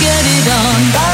get it on.